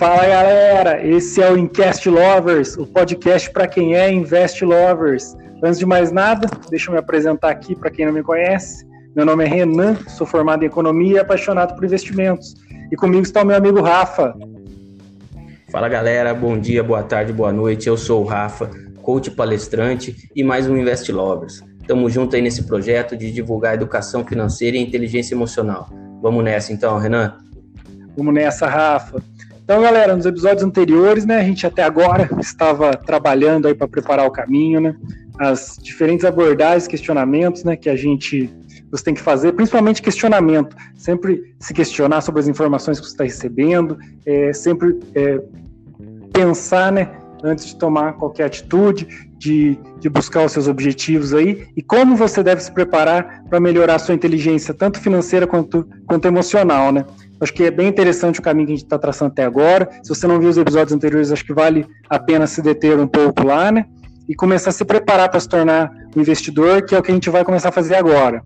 Fala galera, esse é o Incast Lovers, o podcast para quem é Invest Lovers. Antes de mais nada, deixa eu me apresentar aqui para quem não me conhece. Meu nome é Renan, sou formado em economia e apaixonado por investimentos. E comigo está o meu amigo Rafa. Fala galera, bom dia, boa tarde, boa noite. Eu sou o Rafa, coach palestrante e mais um Invest Lovers. Estamos juntos aí nesse projeto de divulgar educação financeira e inteligência emocional. Vamos nessa então, Renan? Vamos nessa, Rafa. Então, galera, nos episódios anteriores, né, a gente até agora estava trabalhando aí para preparar o caminho, né? As diferentes abordagens, questionamentos, né, que a gente você tem que fazer, principalmente questionamento, sempre se questionar sobre as informações que você está recebendo, é, sempre é, pensar, né, antes de tomar qualquer atitude, de, de buscar os seus objetivos aí, e como você deve se preparar para melhorar a sua inteligência, tanto financeira quanto, quanto emocional, né? Acho que é bem interessante o caminho que a gente está traçando até agora. Se você não viu os episódios anteriores, acho que vale a pena se deter um pouco lá, né? E começar a se preparar para se tornar um investidor, que é o que a gente vai começar a fazer agora.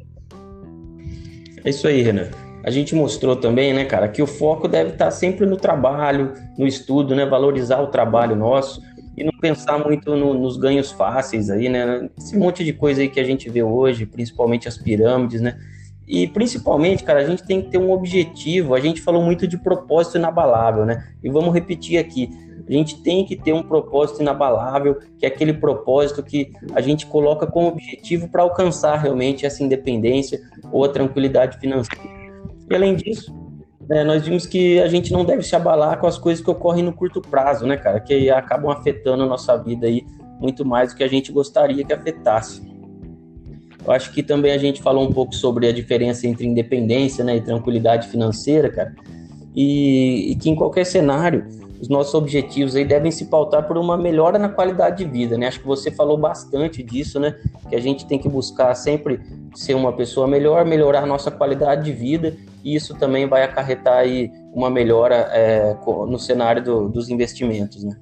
É isso aí, Renan. A gente mostrou também, né, cara, que o foco deve estar sempre no trabalho, no estudo, né? Valorizar o trabalho nosso e não pensar muito no, nos ganhos fáceis aí, né? Esse monte de coisa aí que a gente vê hoje, principalmente as pirâmides, né? E principalmente, cara, a gente tem que ter um objetivo. A gente falou muito de propósito inabalável, né? E vamos repetir aqui. A gente tem que ter um propósito inabalável, que é aquele propósito que a gente coloca como objetivo para alcançar realmente essa independência ou a tranquilidade financeira. E além disso, é, nós vimos que a gente não deve se abalar com as coisas que ocorrem no curto prazo, né, cara? Que acabam afetando a nossa vida aí muito mais do que a gente gostaria que afetasse. Eu acho que também a gente falou um pouco sobre a diferença entre independência né, e tranquilidade financeira, cara. E, e, que em qualquer cenário, os nossos objetivos aí devem se pautar por uma melhora na qualidade de vida, né? Acho que você falou bastante disso, né? Que a gente tem que buscar sempre ser uma pessoa melhor, melhorar a nossa qualidade de vida, e isso também vai acarretar aí uma melhora é, no cenário do, dos investimentos, né?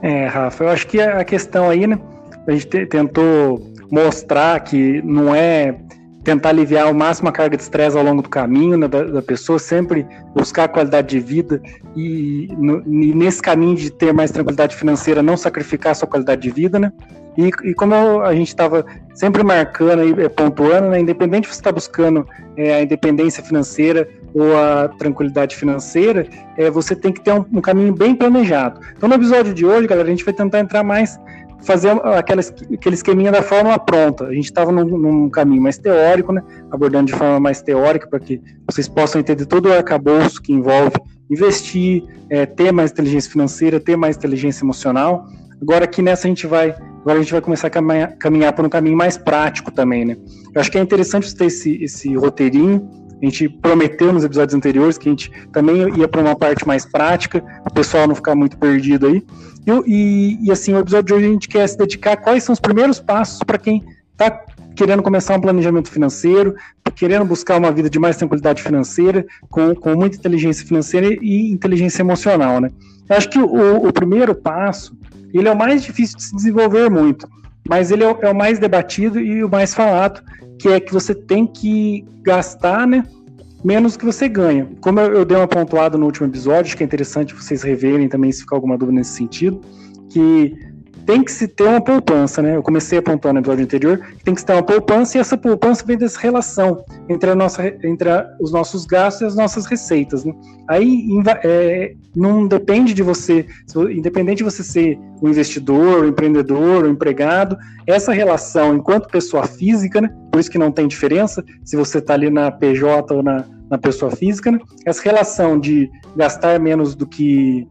É, Rafa, eu acho que a questão aí, né? A gente tentou mostrar que não é tentar aliviar ao máximo a carga de estresse ao longo do caminho né, da, da, pessoa, sempre buscar qualidade de vida e, no, e, nesse caminho de ter mais tranquilidade financeira, não sacrificar a sua qualidade de vida, né? E, e como a gente estava sempre marcando e pontuando, né, independente de você estar tá buscando é, a independência financeira ou a tranquilidade financeira, é, você tem que ter um, um caminho bem planejado. Então, no episódio de hoje, galera, a gente vai tentar entrar mais fazer aquela, aquele esqueminha da fórmula pronta. A gente estava num, num, caminho mais teórico, né, abordando de forma mais teórica, para que vocês possam entender todo o arcabouço que envolve investir, é, ter mais inteligência financeira, ter mais inteligência emocional. Agora aqui nessa a gente vai, agora a gente vai começar a caminhar, caminhar por um caminho mais prático também, né? Eu acho que é interessante você ter esse, esse roteirinho. A gente prometeu nos episódios anteriores que a gente também ia para uma parte mais prática, o pessoal não ficar muito perdido aí. E, e, e, assim, o episódio de hoje a gente quer se dedicar a quais são os primeiros passos para quem está querendo começar um planejamento financeiro, querendo buscar uma vida de mais tranquilidade financeira, com, com muita inteligência financeira e inteligência emocional, né? Eu acho que o, o primeiro passo, ele é o mais difícil de se desenvolver muito, mas ele é o, é o mais debatido e o mais falado, que é que você tem que gastar, né, menos que você ganha. Como eu, dei uma pontuada no último episódio, acho que é interessante vocês reverem também se ficar alguma dúvida nesse sentido, que tem que se ter uma poupança, né? Eu comecei a pontuar no episódio anterior, que tem que se ter uma poupança e essa poupança vem dessa relação entre, a nossa, entre a, os nossos gastos e as nossas receitas, né? Aí é, não depende de você, independente de você ser um investidor, um empreendedor, um empregado, essa relação enquanto pessoa física, né? Por isso que não tem diferença se você está ali na PJ ou na, na pessoa física, né? Essa relação de gastar menos do que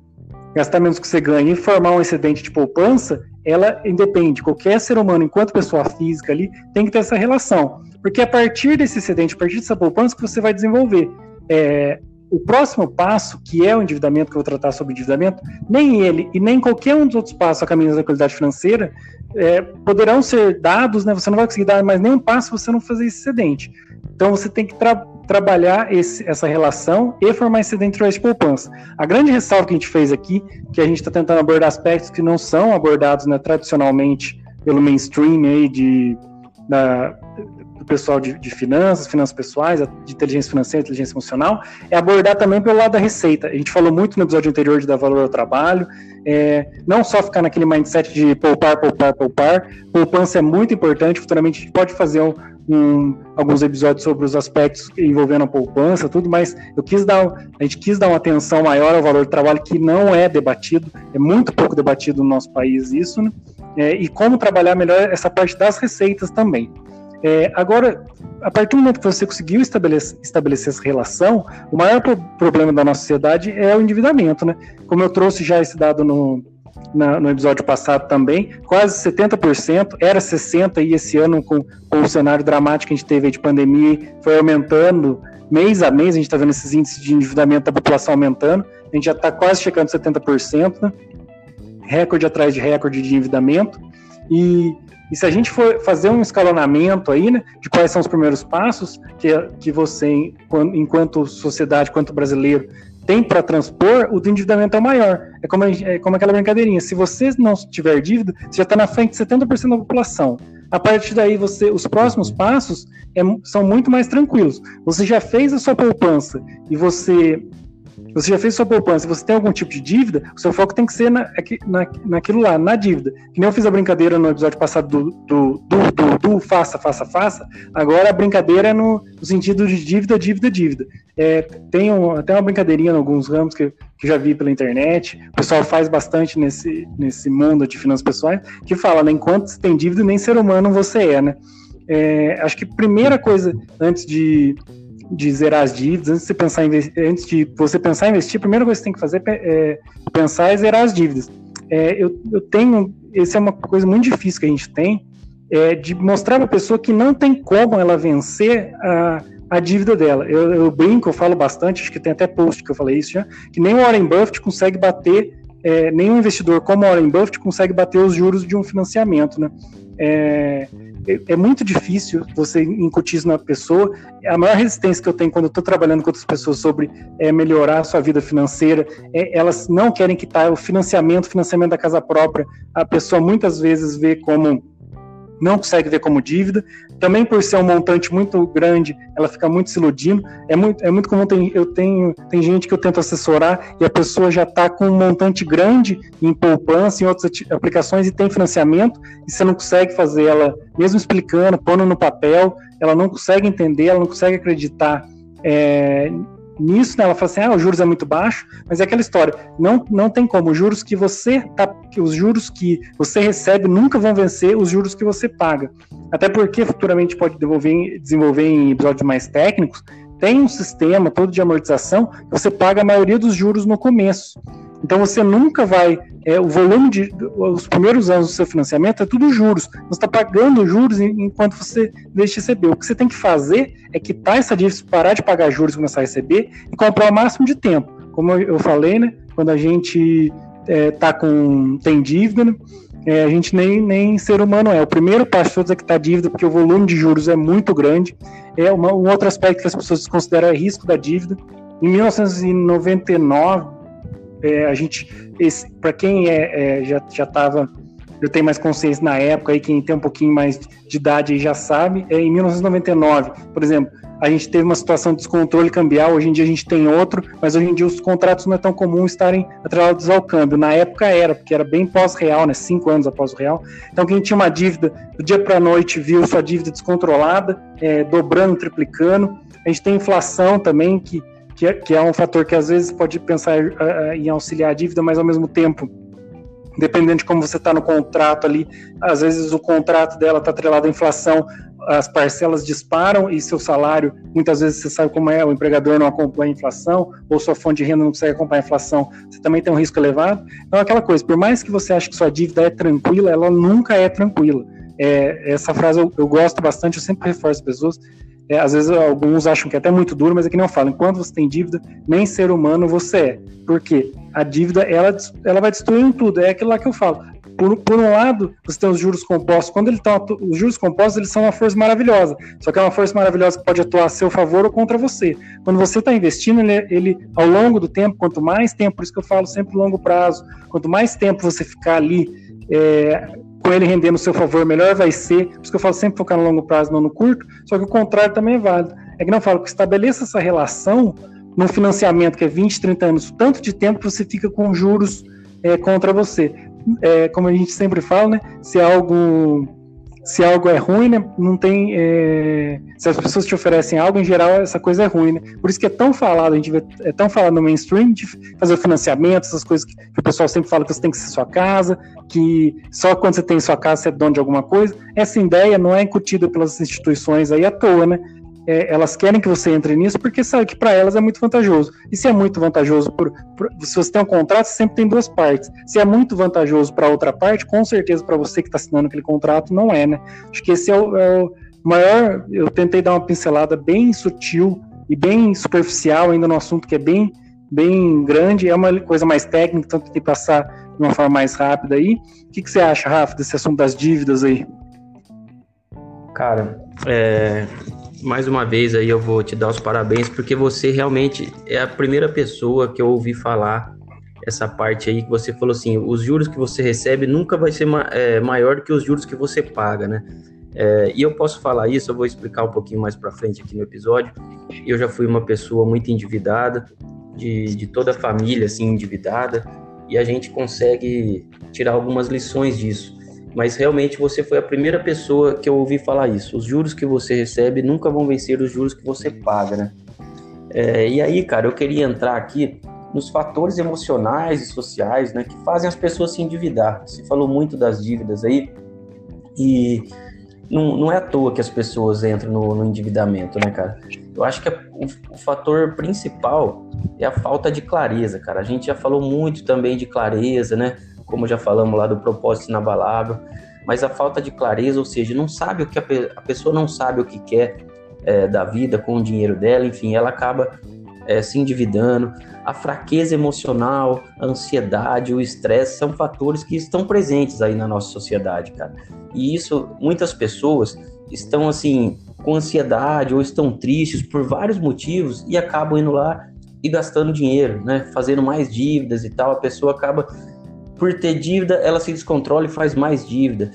gastar menos que você ganha e formar um excedente de poupança, ela independe. Qualquer ser humano, enquanto pessoa física ali, tem que ter essa relação. Porque é a partir desse excedente, a partir dessa poupança, que você vai desenvolver. É, o próximo passo, que é o endividamento, que eu vou tratar sobre endividamento, nem ele e nem qualquer um dos outros passos a caminho da qualidade financeira é, poderão ser dados, né? Você não vai conseguir dar mais nenhum passo se você não fazer esse excedente. Então você tem que tra trabalhar esse, essa relação e formar dentro de poupança. A grande ressalva que a gente fez aqui, que a gente está tentando abordar aspectos que não são abordados né, tradicionalmente pelo mainstream aí de, da, do pessoal de, de, finanças, finanças pessoais, de inteligência financeira, inteligência emocional, é abordar também pelo lado da receita. A gente falou muito no episódio anterior de dar valor ao trabalho, é, não só ficar naquele mindset de poupar, poupar, poupar. Poupança é muito importante, futuramente a gente pode fazer um, um, alguns episódios sobre os aspectos envolvendo a poupança, tudo, mas eu quis dar, a gente quis dar uma atenção maior ao valor do trabalho que não é debatido, é muito pouco debatido no nosso país isso, né? É, e como trabalhar melhor essa parte das receitas também. É, agora, a partir do momento que você conseguiu estabelecer, estabelecer essa relação, o maior pro problema da nossa sociedade é o endividamento, né? Como eu trouxe já esse dado no, na, no episódio passado também, quase 70%, era 60% e esse ano com, com, o cenário dramático que a gente teve de pandemia, foi aumentando mês a mês, a gente está vendo esses índices de endividamento da população aumentando, a gente já está quase chegando a 70%, né? recorde atrás de recorde de endividamento, e, e se a gente for fazer um escalonamento aí, né, de quais são os primeiros passos que, que você, enquanto sociedade, quanto brasileiro, tem para transpor, o endividamento é maior. É como, é como aquela brincadeirinha. Se você não tiver dívida, você já está na frente de 70% da população. A partir daí, você, os próximos passos é, são muito mais tranquilos. Você já fez a sua poupança e você você já fez sua poupança, você tem algum tipo de dívida, o seu foco tem que ser na, na, naquilo lá, na dívida. Que nem eu fiz a brincadeira no episódio passado do, do, do, do, do faça, faça, faça, agora a brincadeira é no, no sentido de dívida, dívida, dívida. É, tem um, até uma brincadeirinha em alguns ramos que, que já vi pela internet, o pessoal faz bastante nesse, nesse mundo de finanças pessoais, que fala, né, enquanto você tem dívida, nem ser humano você é, né? É, acho que primeira coisa, antes de, de zerar as dívidas, antes de você pensar em, antes de você pensar em investir, a primeira coisa que você tem que fazer é, é pensar é zerar as dívidas. É, eu, eu tenho, essa é uma coisa muito difícil que a gente tem, é, de mostrar para a pessoa que não tem como ela vencer a, a dívida dela. Eu, eu, brinco, eu falo bastante, acho que tem até post que eu falei isso já, que nem o Warren Buffett consegue bater, é, nenhum investidor como Warren Buffett consegue bater os juros de um financiamento, né? É, é, é muito difícil você incutir isso na pessoa. A maior resistência que eu tenho quando estou trabalhando com outras pessoas sobre é, melhorar a sua vida financeira, é, elas não querem quitar o financiamento, financiamento da casa própria. A pessoa muitas vezes vê como não consegue ver como dívida. Também por ser um montante muito grande, ela fica muito se iludindo. É muito, é muito comum, tem, eu tenho, tem gente que eu tento assessorar e a pessoa já está com um montante grande em poupança, em outras aplicações e tem financiamento, e você não consegue fazer ela, mesmo explicando, pondo no papel, ela não consegue entender, ela não consegue acreditar é, nisso, né, ela fala assim, ah, os juros é muito baixo, mas é aquela história, não, não tem como, os juros que você tá, que os juros que você recebe nunca vão vencer os juros que você paga. Até porque futuramente pode desenvolver em episódios mais técnicos, tem um sistema todo de amortização você paga a maioria dos juros no começo. Então você nunca vai. É, o volume de. Os primeiros anos do seu financiamento é tudo juros. Você está pagando juros enquanto você deixa de receber. O que você tem que fazer é quitar essa dívida, parar de pagar juros e começar a receber e comprar o máximo de tempo. Como eu falei, né? Quando a gente é, tá com. tem dívida, né? É, a gente nem, nem ser humano é. O primeiro passo de é quitar dívida, porque o volume de juros é muito grande. É uma, um outro aspecto que as pessoas consideram é risco da dívida. Em 1999, é, a gente, para quem é, é, já já estava, eu tenho mais consciência na época, aí quem tem um pouquinho mais de idade aí já sabe, é, em 1999, por exemplo, a gente teve uma situação de descontrole cambial, hoje em dia a gente tem outro, mas hoje em dia os contratos não é tão comum estarem atrelados ao câmbio. Na época era, porque era bem pós-real, né? Cinco anos após o real. Então quem tinha uma dívida do dia para a noite viu sua dívida descontrolada, é, dobrando, triplicando. A gente tem inflação também, que que é, que é um fator que às vezes pode pensar uh, em auxiliar a dívida, mas ao mesmo tempo, dependendo de como você está no contrato ali, às vezes o contrato dela está atrelado à inflação, as parcelas disparam e seu salário, muitas vezes você sabe como é, o empregador não acompanha a inflação, ou sua fonte de renda não consegue acompanhar a inflação, você também tem um risco elevado. Então, aquela coisa, por mais que você ache que sua dívida é tranquila, ela nunca é tranquila. É, essa frase eu, eu gosto bastante, eu sempre reforço as pessoas, é, às vezes alguns acham que é até muito duro, mas é que não falo. Enquanto você tem dívida, nem ser humano você é. Por quê? A dívida, ela, ela vai destruindo tudo. É aquilo lá que eu falo. Por, por um lado, você tem os juros compostos. Quando ele tá, os juros compostos, eles são uma força maravilhosa. Só que é uma força maravilhosa que pode atuar a seu favor ou contra você. Quando você está investindo, ele, ele, ao longo do tempo, quanto mais tempo, por isso que eu falo sempre longo prazo, quanto mais tempo você ficar ali é, com ele rendendo o seu favor, melhor vai ser. Por isso que eu falo sempre focar no longo prazo, não no curto. Só que o contrário também é válido. É que não falo que estabeleça essa relação num financiamento que é 20, 30 anos, tanto de tempo você fica com juros é, contra você. É, como a gente sempre fala, né? Se algo se algo é ruim, né, não tem. É, se as pessoas te oferecem algo, em geral, essa coisa é ruim, né? Por isso que é tão falado, a gente vê, é tão falado no mainstream de fazer financiamento, essas coisas que, que, o pessoal sempre fala que você tem que ser sua casa, que só quando você tem sua casa você é dono de alguma coisa. Essa ideia não é incutida pelas instituições aí à toa, né? É, elas querem que você entre nisso porque sabe que para elas é muito vantajoso. E se é muito vantajoso, por, por, se você tem um contrato, sempre tem duas partes. Se é muito vantajoso para outra parte, com certeza para você que está assinando aquele contrato não é, né? Acho que esse é o, é o, maior. Eu tentei dar uma pincelada bem sutil e bem superficial ainda no assunto que é bem bem grande, é uma coisa mais técnica, então tem que passar de uma forma mais rápida aí. O que, que você acha, Rafa, desse assunto das dívidas aí? Cara, é, mais uma vez aí eu vou te dar os parabéns, porque você realmente é a primeira pessoa que eu ouvi falar essa parte aí que você falou assim, os juros que você recebe nunca vai ser ma é, maior que os juros que você paga, né? É, e eu posso falar isso, eu vou explicar um pouquinho mais para frente aqui no episódio. Eu já fui uma pessoa muito endividada, de, de toda a família assim endividada, e a gente consegue tirar algumas lições disso mas realmente você foi a primeira pessoa que eu ouvi falar isso. Os juros que você recebe nunca vão vencer os juros que você paga, né? É, e aí, cara, eu queria entrar aqui nos fatores emocionais e sociais, né, que fazem as pessoas se endividar. Você falou muito das dívidas aí e não, não é à toa que as pessoas entram no, no endividamento, né, cara? Eu acho que a, o, o fator principal é a falta de clareza, cara. A gente já falou muito também de clareza, né? Como já falamos lá do propósito inabalável, mas a falta de clareza, ou seja, não sabe o que a, pe a pessoa não sabe o que quer é, da vida com o dinheiro dela, enfim, ela acaba é, se endividando. A fraqueza emocional, a ansiedade, o estresse são fatores que estão presentes aí na nossa sociedade, cara. E isso, muitas pessoas estão assim com ansiedade ou estão tristes por vários motivos e acabam indo lá e gastando dinheiro, né? Fazendo mais dívidas e tal. A pessoa acaba por ter dívida, ela se descontrola e faz mais dívida.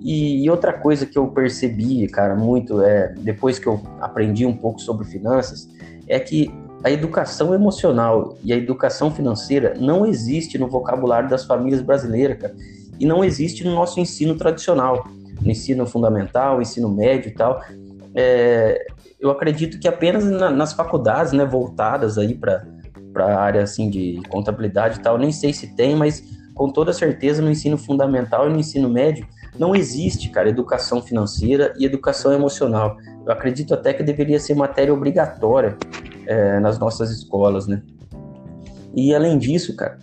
E, e, outra coisa que eu percebi, cara, muito é depois que eu aprendi um pouco sobre finanças, é que a educação emocional e a educação financeira não existe no vocabulário das famílias brasileiras, cara, e não existe no nosso ensino tradicional, no ensino fundamental, ensino médio e tal. É, eu acredito que apenas na, nas faculdades, né, voltadas aí para para a área assim de contabilidade e tal, nem sei se tem, mas com toda certeza no ensino fundamental e no ensino médio não existe, cara, educação financeira e educação emocional. Eu acredito até que deveria ser matéria obrigatória é, nas nossas escolas, né? E além disso, cara,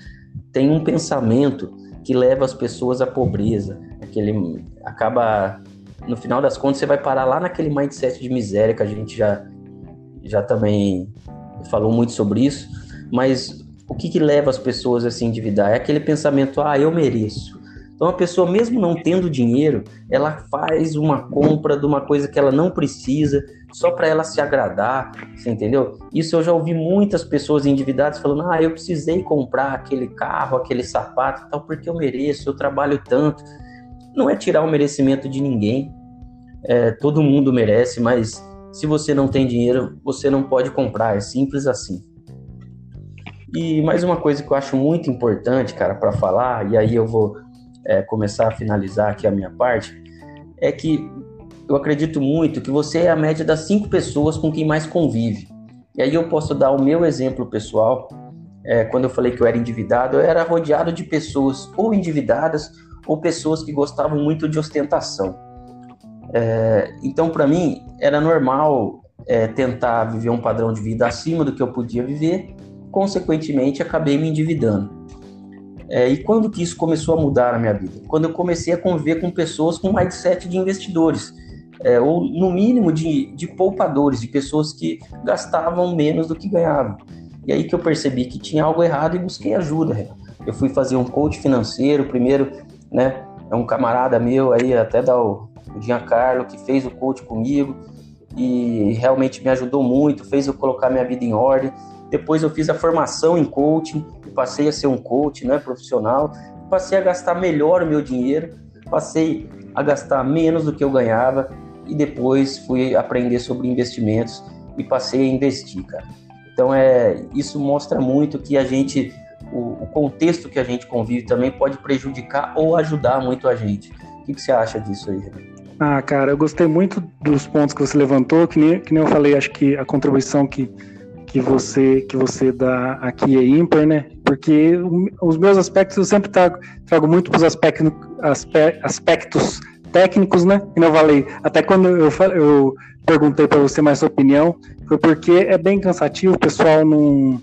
tem um pensamento que leva as pessoas à pobreza, aquele acaba no final das contas você vai parar lá naquele mindset de miséria que a gente já já também falou muito sobre isso, mas o que, que leva as pessoas a se endividar? É aquele pensamento, ah, eu mereço. Então a pessoa, mesmo não tendo dinheiro, ela faz uma compra de uma coisa que ela não precisa, só para ela se agradar, você entendeu? Isso eu já ouvi muitas pessoas endividadas falando: ah, eu precisei comprar aquele carro, aquele sapato, tal, porque eu mereço, eu trabalho tanto. Não é tirar o merecimento de ninguém, é, todo mundo merece, mas se você não tem dinheiro, você não pode comprar, é simples assim. E mais uma coisa que eu acho muito importante, cara, para falar, e aí eu vou é, começar a finalizar aqui a minha parte, é que eu acredito muito que você é a média das cinco pessoas com quem mais convive. E aí eu posso dar o meu exemplo pessoal. É, quando eu falei que eu era endividado, eu era rodeado de pessoas ou endividadas ou pessoas que gostavam muito de ostentação. É, então, para mim, era normal é, tentar viver um padrão de vida acima do que eu podia viver consequentemente acabei me endividando. É, e quando que isso começou a mudar na minha vida? Quando eu comecei a conviver com pessoas com mindset de investidores, é, ou no mínimo de, de poupadores, de pessoas que gastavam menos do que ganhavam. E aí que eu percebi que tinha algo errado e busquei ajuda. Eu fui fazer um coach financeiro, primeiro, né? É um camarada meu aí, até da o, o Giancarlo, que fez o coach comigo e realmente me ajudou muito, fez eu colocar minha vida em ordem. Depois eu fiz a formação em coaching, passei a ser um coach né, profissional, passei a gastar melhor o meu dinheiro, passei a gastar menos do que eu ganhava e depois fui aprender sobre investimentos e passei a investir, cara. Então é isso mostra muito que a gente o, o contexto que a gente convive também pode prejudicar ou ajudar muito a gente. O que, que você acha disso aí? Ah, cara, eu gostei muito dos pontos que você levantou, que nem, que nem eu falei, acho que a contribuição que, que você que você dá aqui é ímpar, né? Porque os meus aspectos eu sempre trago, trago muito para os aspectos, aspectos técnicos, né? E não falei. Até quando eu, eu perguntei para você mais sua opinião, foi porque é bem cansativo, o pessoal não,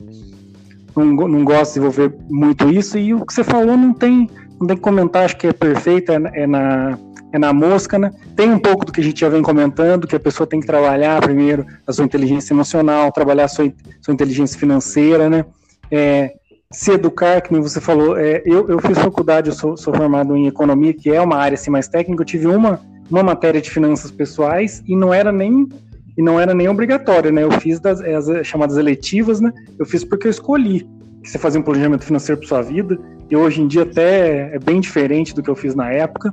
não, não gosta de desenvolver muito isso, e o que você falou não tem, não tem que comentar, acho que é perfeito, é, é na, é na mosca, né? Tem um pouco do que a gente já vem comentando, que a pessoa tem que trabalhar primeiro a sua inteligência emocional, trabalhar a sua, sua inteligência financeira, né? É, se educar, que você falou, é, eu, eu fiz faculdade, eu sou, sou, formado em economia, que é uma área assim, mais técnica, eu tive uma, uma matéria de finanças pessoais e não era nem e não era nem obrigatória, né? Eu fiz das as chamadas eletivas, né? Eu fiz porque eu escolhi que você fazia um planejamento financeiro para sua vida e hoje em dia até é bem diferente do que eu fiz na época.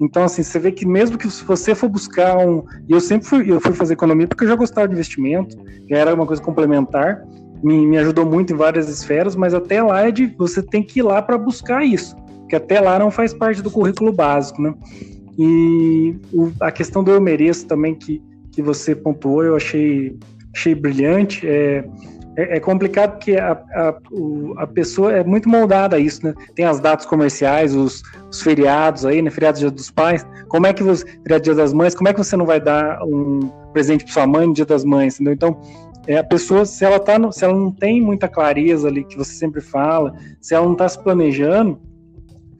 Então, assim, você vê que mesmo que você for buscar um. E eu sempre fui, eu fui fazer economia porque eu já gostava de investimento, já era uma coisa complementar me, me ajudou muito em várias esferas, mas até lá é de você tem que ir lá para buscar isso, que até lá não faz parte do currículo básico, né? E o, a questão do eu mereço também que, que você pontuou, eu achei, achei brilhante. É, é, é complicado porque a, a, a pessoa é muito moldada a isso, né? Tem as datas comerciais, os, os feriados aí, né? Feriado Dia dos Pais. Como é que você. Feriado Dia das Mães, como é que você não vai dar um presente para sua mãe no Dia das Mães, entendeu? Então, é a pessoa, se ela, tá no, se ela não tem muita clareza ali, que você sempre fala, se ela não está se planejando,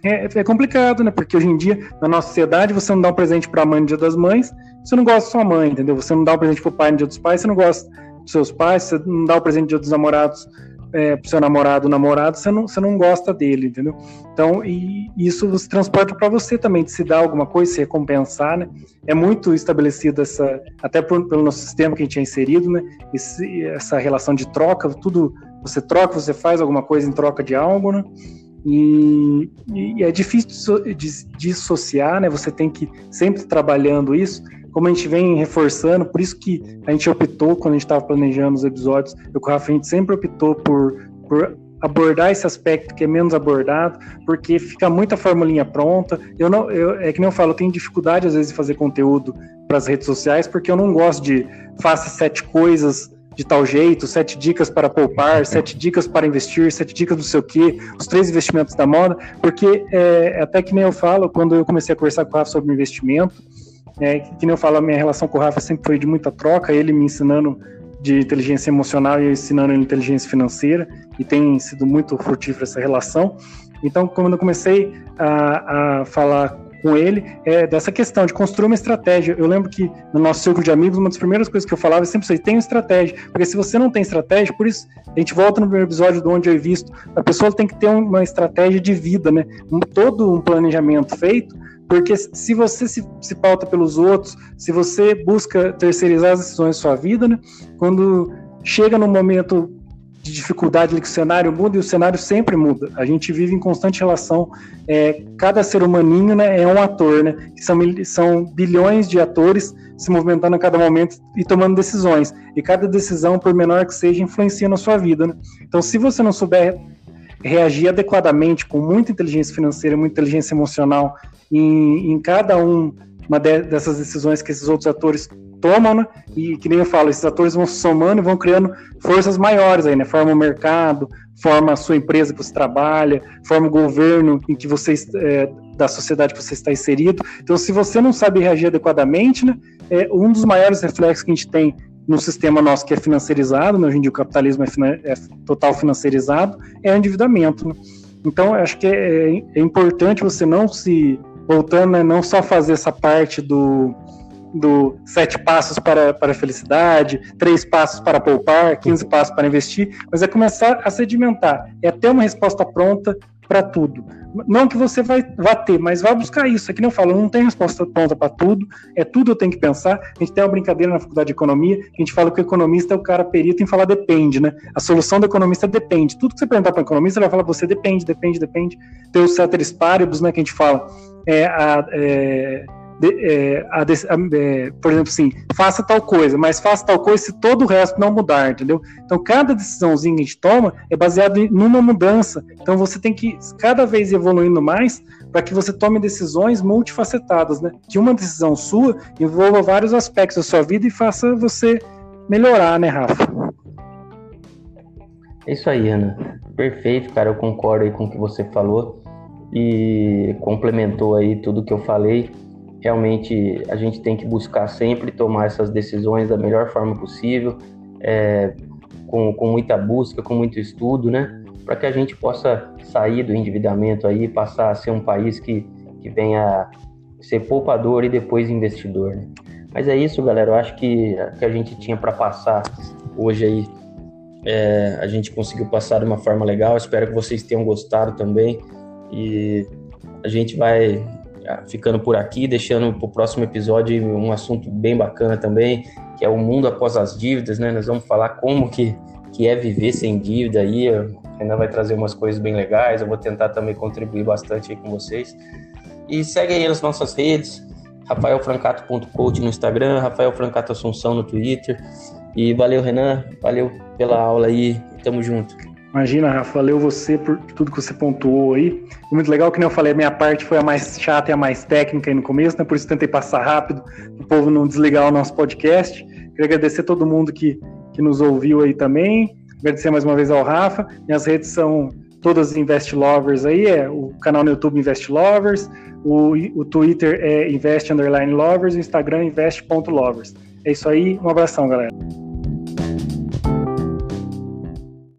é, é, complicado, né? Porque hoje em dia, na nossa sociedade, você não dá um presente para a mãe no dia das mães, você não gosta da sua mãe, entendeu? Você não dá um presente para o pai no dia dos pais, você não gosta dos seus pais, você não dá o presente no dia dos namorados é, pro seu namorado, namorado, você não, você não gosta dele, entendeu? Então, e isso se transporta para você também, de se dar alguma coisa, se recompensar, né? É muito estabelecido essa, até por, pelo nosso sistema que a gente é inserido, né? Esse, essa relação de troca, tudo você troca, você faz alguma coisa em troca de algo, né? E, e, é difícil dissociar, né? Você tem que sempre trabalhando isso, como a gente vem reforçando, por isso que a gente optou, quando a gente estava planejando os episódios, eu com o Rafa, a gente sempre optou por, por abordar esse aspecto que é menos abordado, porque fica muita formulinha pronta. Eu não, eu, é que nem eu falo, eu tenho dificuldade às vezes de fazer conteúdo para as redes sociais, porque eu não gosto de faça sete coisas de tal jeito, sete dicas para poupar, sete dicas para investir, sete dicas do seu quê, os três investimentos da moda, porque é, até que nem eu falo, quando eu comecei a conversar com o Rafa sobre investimento, é, que nem eu falo, a minha relação com o Rafa sempre foi de muita troca, ele me ensinando de inteligência emocional e eu ensinando inteligência financeira, e tem sido muito frutífera essa relação. Então, quando eu comecei a, a falar com ele é dessa questão de construir uma estratégia. Eu lembro que no nosso círculo de amigos, uma das primeiras coisas que eu falava é sempre isso, tem estratégia, porque se você não tem estratégia, por isso a gente volta no primeiro episódio do Onde Eu Visto, a pessoa tem que ter uma estratégia de vida, né? Um, todo um planejamento feito porque se você se, se pauta pelos outros, se você busca terceirizar as decisões da sua vida, né, quando chega num momento de dificuldade que o cenário muda e o cenário sempre muda. A gente vive em constante relação. É, cada ser humaninho né, é um ator, né? São, são bilhões de atores se movimentando a cada momento e tomando decisões. E cada decisão, por menor que seja, influencia na sua vida. Né? Então, se você não souber reagir adequadamente, com muita inteligência financeira, muita inteligência emocional em, em cada um, uma de, dessas decisões que esses outros atores tomam, né? E que nem eu falo, esses atores vão se somando e vão criando forças maiores aí, né? Forma o mercado, forma a sua empresa que você trabalha, forma o governo em que você é, da sociedade que você está inserido. Então, se você não sabe reagir adequadamente, né? É um dos maiores reflexos que a gente tem no sistema nosso que é financiarizado, né? hoje em dia o capitalismo é, é total financiarizado, é o endividamento. Né? Então, acho que é, é importante você não se voltando, né, não só fazer essa parte do, do sete passos para, para a felicidade, três passos para poupar, 15 passos para investir, mas é começar a sedimentar, é ter uma resposta pronta para tudo. Não que você vai, vá ter, mas vá buscar isso. Aqui não falo, não tem resposta pronta para tudo, é tudo eu tenho que pensar. A gente tem uma brincadeira na faculdade de economia, que a gente fala que o economista é o cara perito em falar depende, né? A solução do economista depende. Tudo que você perguntar para o economista, ele vai falar você depende, depende, depende. Tem os ceteris paribus, né, que a gente fala é, a, é, é, a, é, por exemplo, assim, faça tal coisa, mas faça tal coisa se todo o resto não mudar, entendeu? Então, cada decisãozinha que a gente toma é baseado em numa mudança. Então, você tem que cada vez evoluindo mais para que você tome decisões multifacetadas, né? Que uma decisão sua envolva vários aspectos da sua vida e faça você melhorar, né, Rafa? É isso aí, Ana. Perfeito, cara. Eu concordo aí com o que você falou e complementou aí tudo que eu falei realmente a gente tem que buscar sempre tomar essas decisões da melhor forma possível, é, com, com muita busca, com muito estudo, né? Para que a gente possa sair do endividamento aí, passar a ser um país que, que venha ser poupador e depois investidor. Né? Mas é isso, galera. Eu acho que, que a gente tinha para passar hoje aí. É, a gente conseguiu passar de uma forma legal. Espero que vocês tenham gostado também. E a gente vai ficando por aqui, deixando para o próximo episódio um assunto bem bacana também, que é o mundo após as dívidas, né? Nós vamos falar como que, que é viver sem dívida aí. Ainda vai trazer umas coisas bem legais. Eu vou tentar também contribuir bastante aí com vocês. E segue aí nas nossas redes, rafaelfrancato.coach no Instagram, Rafael Francato Assunção no Twitter. E valeu, Renan. Valeu pela aula aí. Tamo junto. Imagina, Rafa, valeu você por tudo que você pontuou aí. muito legal que nem eu falei, a minha parte foi a mais chata e a mais técnica aí no começo, né? Por isso tentei passar rápido, o povo não desligar o nosso podcast. Queria agradecer a todo mundo que, que nos ouviu aí também. Agradecer mais uma vez ao Rafa. Minhas redes são todas Invest Lovers aí, é o canal no YouTube Invest Lovers, o, o Twitter é Invest Underline Lovers, o Instagram Invest.lovers. É isso aí, um abração, galera.